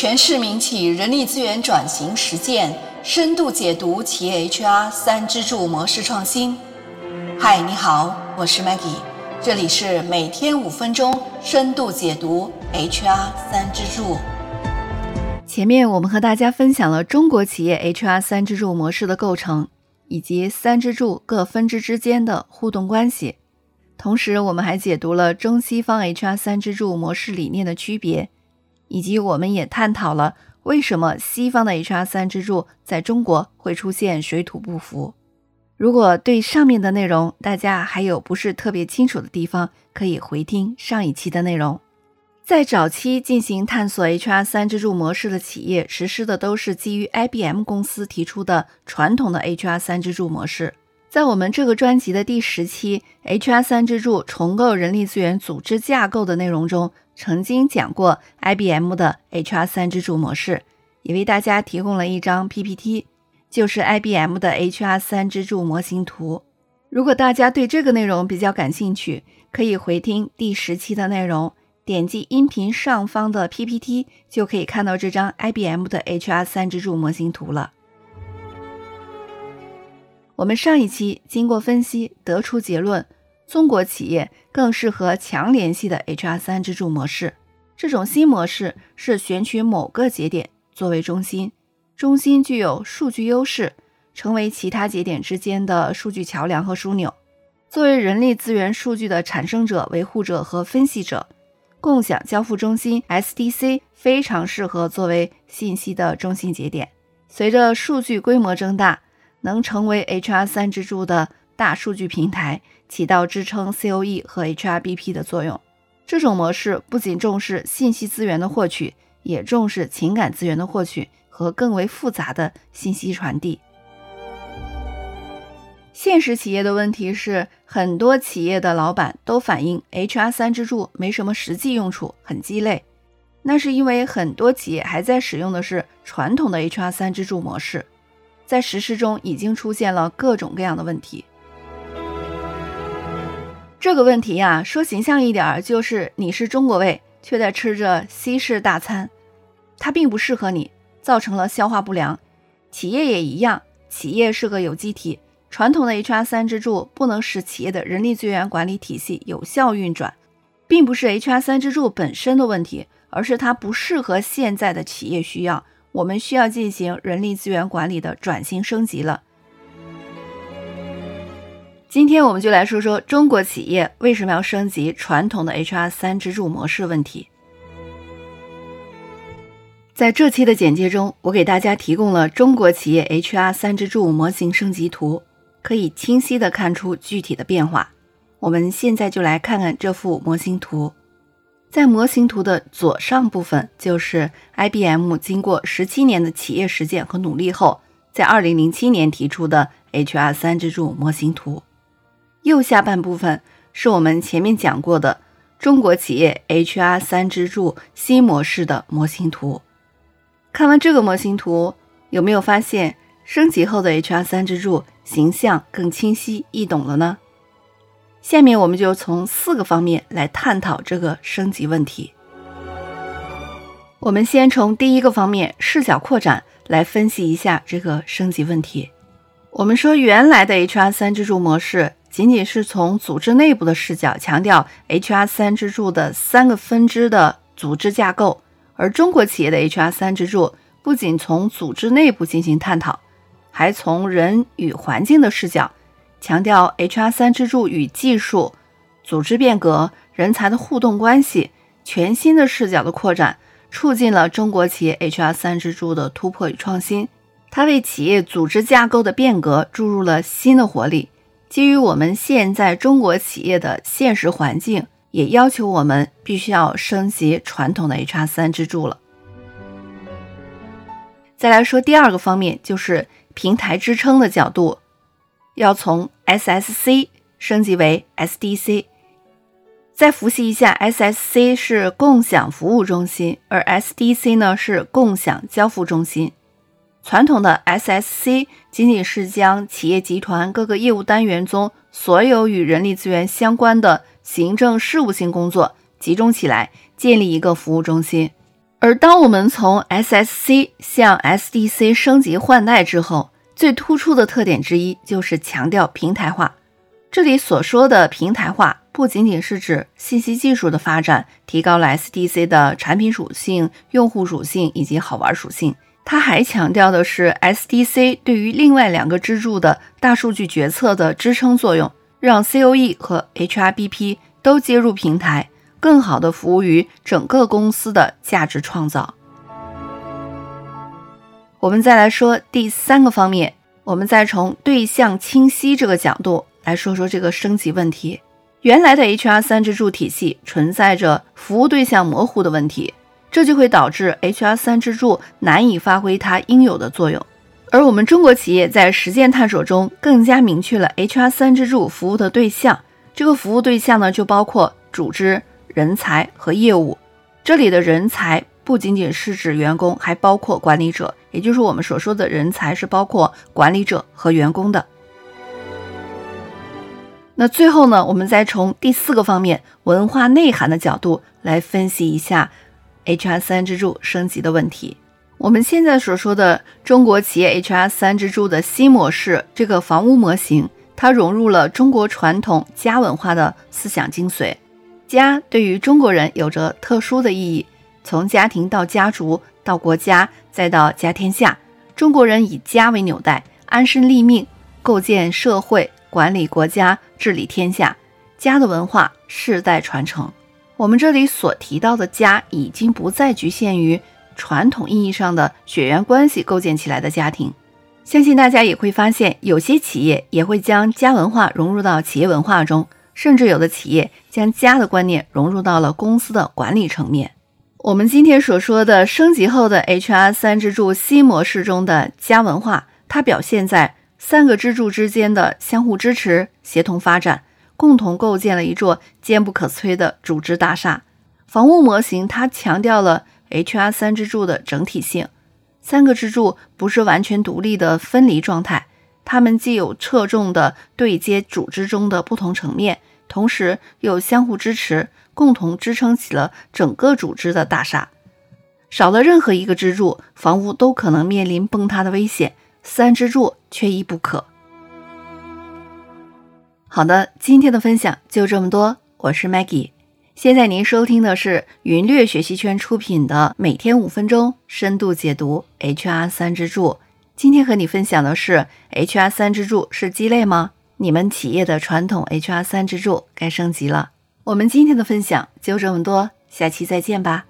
全市民企人力资源转型实践深度解读企业 HR 三支柱模式创新。嗨，你好，我是 Maggie，这里是每天五分钟深度解读 HR 三支柱。前面我们和大家分享了中国企业 HR 三支柱模式的构成，以及三支柱各分支之间的互动关系。同时，我们还解读了中西方 HR 三支柱模式理念的区别。以及我们也探讨了为什么西方的 HR 三支柱在中国会出现水土不服。如果对上面的内容大家还有不是特别清楚的地方，可以回听上一期的内容。在早期进行探索 HR 三支柱模式的企业，实施的都是基于 IBM 公司提出的传统的 HR 三支柱模式。在我们这个专辑的第十期 HR 三支柱重构人力资源组织架构的内容中。曾经讲过 IBM 的 HR 三支柱模式，也为大家提供了一张 PPT，就是 IBM 的 HR 三支柱模型图。如果大家对这个内容比较感兴趣，可以回听第十期的内容，点击音频上方的 PPT 就可以看到这张 IBM 的 HR 三支柱模型图了。我们上一期经过分析得出结论。中国企业更适合强联系的 HR 三支柱模式。这种新模式是选取某个节点作为中心，中心具有数据优势，成为其他节点之间的数据桥梁和枢纽。作为人力资源数据的产生者、维护者和分析者，共享交付中心 SDC 非常适合作为信息的中心节点。随着数据规模增大，能成为 HR 三支柱的。大数据平台起到支撑 COE 和 HRBP 的作用。这种模式不仅重视信息资源的获取，也重视情感资源的获取和更为复杂的信息传递。现实企业的问题是，很多企业的老板都反映 HR 三支柱没什么实际用处，很鸡肋。那是因为很多企业还在使用的是传统的 HR 三支柱模式，在实施中已经出现了各种各样的问题。这个问题呀，说形象一点儿，就是你是中国胃，却在吃着西式大餐，它并不适合你，造成了消化不良。企业也一样，企业是个有机体，传统的 HR 三支柱不能使企业的人力资源管理体系有效运转，并不是 HR 三支柱本身的问题，而是它不适合现在的企业需要。我们需要进行人力资源管理的转型升级了。今天我们就来说说中国企业为什么要升级传统的 HR 三支柱模式问题。在这期的简介中，我给大家提供了中国企业 HR 三支柱模型升级图，可以清晰的看出具体的变化。我们现在就来看看这幅模型图。在模型图的左上部分，就是 IBM 经过十七年的企业实践和努力后，在二零零七年提出的 HR 三支柱模型图。右下半部分是我们前面讲过的中国企业 HR 三支柱新模式的模型图。看完这个模型图，有没有发现升级后的 HR 三支柱形象更清晰易懂了呢？下面我们就从四个方面来探讨这个升级问题。我们先从第一个方面视角扩展来分析一下这个升级问题。我们说原来的 HR 三支柱模式。仅仅是从组织内部的视角强调 HR 三支柱的三个分支的组织架构，而中国企业的 HR 三支柱不仅从组织内部进行探讨，还从人与环境的视角强调 HR 三支柱与技术、组织变革、人才的互动关系，全新的视角的扩展，促进了中国企业 HR 三支柱的突破与创新。它为企业组织架构的变革注入了新的活力。基于我们现在中国企业的现实环境，也要求我们必须要升级传统的 HR 三支柱了。再来说第二个方面，就是平台支撑的角度，要从 SSC 升级为 SDC。再复习一下，SSC 是共享服务中心，而 SDC 呢是共享交付中心。传统的 SSC 仅仅是将企业集团各个业务单元中所有与人力资源相关的行政事务性工作集中起来，建立一个服务中心。而当我们从 SSC 向 SDC 升级换代之后，最突出的特点之一就是强调平台化。这里所说的平台化，不仅仅是指信息技术的发展提高了 SDC 的产品属性、用户属性以及好玩属性，它还强调的是 SDC 对于另外两个支柱的大数据决策的支撑作用，让 COE 和 HRBP 都接入平台。更好的服务于整个公司的价值创造。我们再来说第三个方面，我们再从对象清晰这个角度来说说这个升级问题。原来的 HR 三支柱体系存在着服务对象模糊的问题，这就会导致 HR 三支柱难以发挥它应有的作用。而我们中国企业在实践探索中更加明确了 HR 三支柱服务的对象，这个服务对象呢就包括组织。人才和业务，这里的人才不仅仅是指员工，还包括管理者，也就是我们所说的人才是包括管理者和员工的。那最后呢，我们再从第四个方面文化内涵的角度来分析一下 HR 三支柱升级的问题。我们现在所说的中国企业 HR 三支柱的新模式，这个房屋模型，它融入了中国传统家文化的思想精髓。家对于中国人有着特殊的意义，从家庭到家族，到国家，再到家天下，中国人以家为纽带，安身立命，构建社会，管理国家，治理天下。家的文化世代传承。我们这里所提到的家，已经不再局限于传统意义上的血缘关系构建起来的家庭。相信大家也会发现，有些企业也会将家文化融入到企业文化中。甚至有的企业将家的观念融入到了公司的管理层面。我们今天所说的升级后的 HR 三支柱新模式中的家文化，它表现在三个支柱之间的相互支持、协同发展，共同构建了一座坚不可摧的组织大厦。房屋模型它强调了 HR 三支柱的整体性，三个支柱不是完全独立的分离状态，它们既有侧重的对接组织中的不同层面。同时又相互支持，共同支撑起了整个组织的大厦。少了任何一个支柱，房屋都可能面临崩塌的危险。三支柱缺一不可。好的，今天的分享就这么多。我是 Maggie，现在您收听的是云略学习圈出品的每天五分钟深度解读 HR 三支柱。今天和你分享的是 HR 三支柱是鸡肋吗？你们企业的传统 HR 三支柱该升级了。我们今天的分享就这么多，下期再见吧。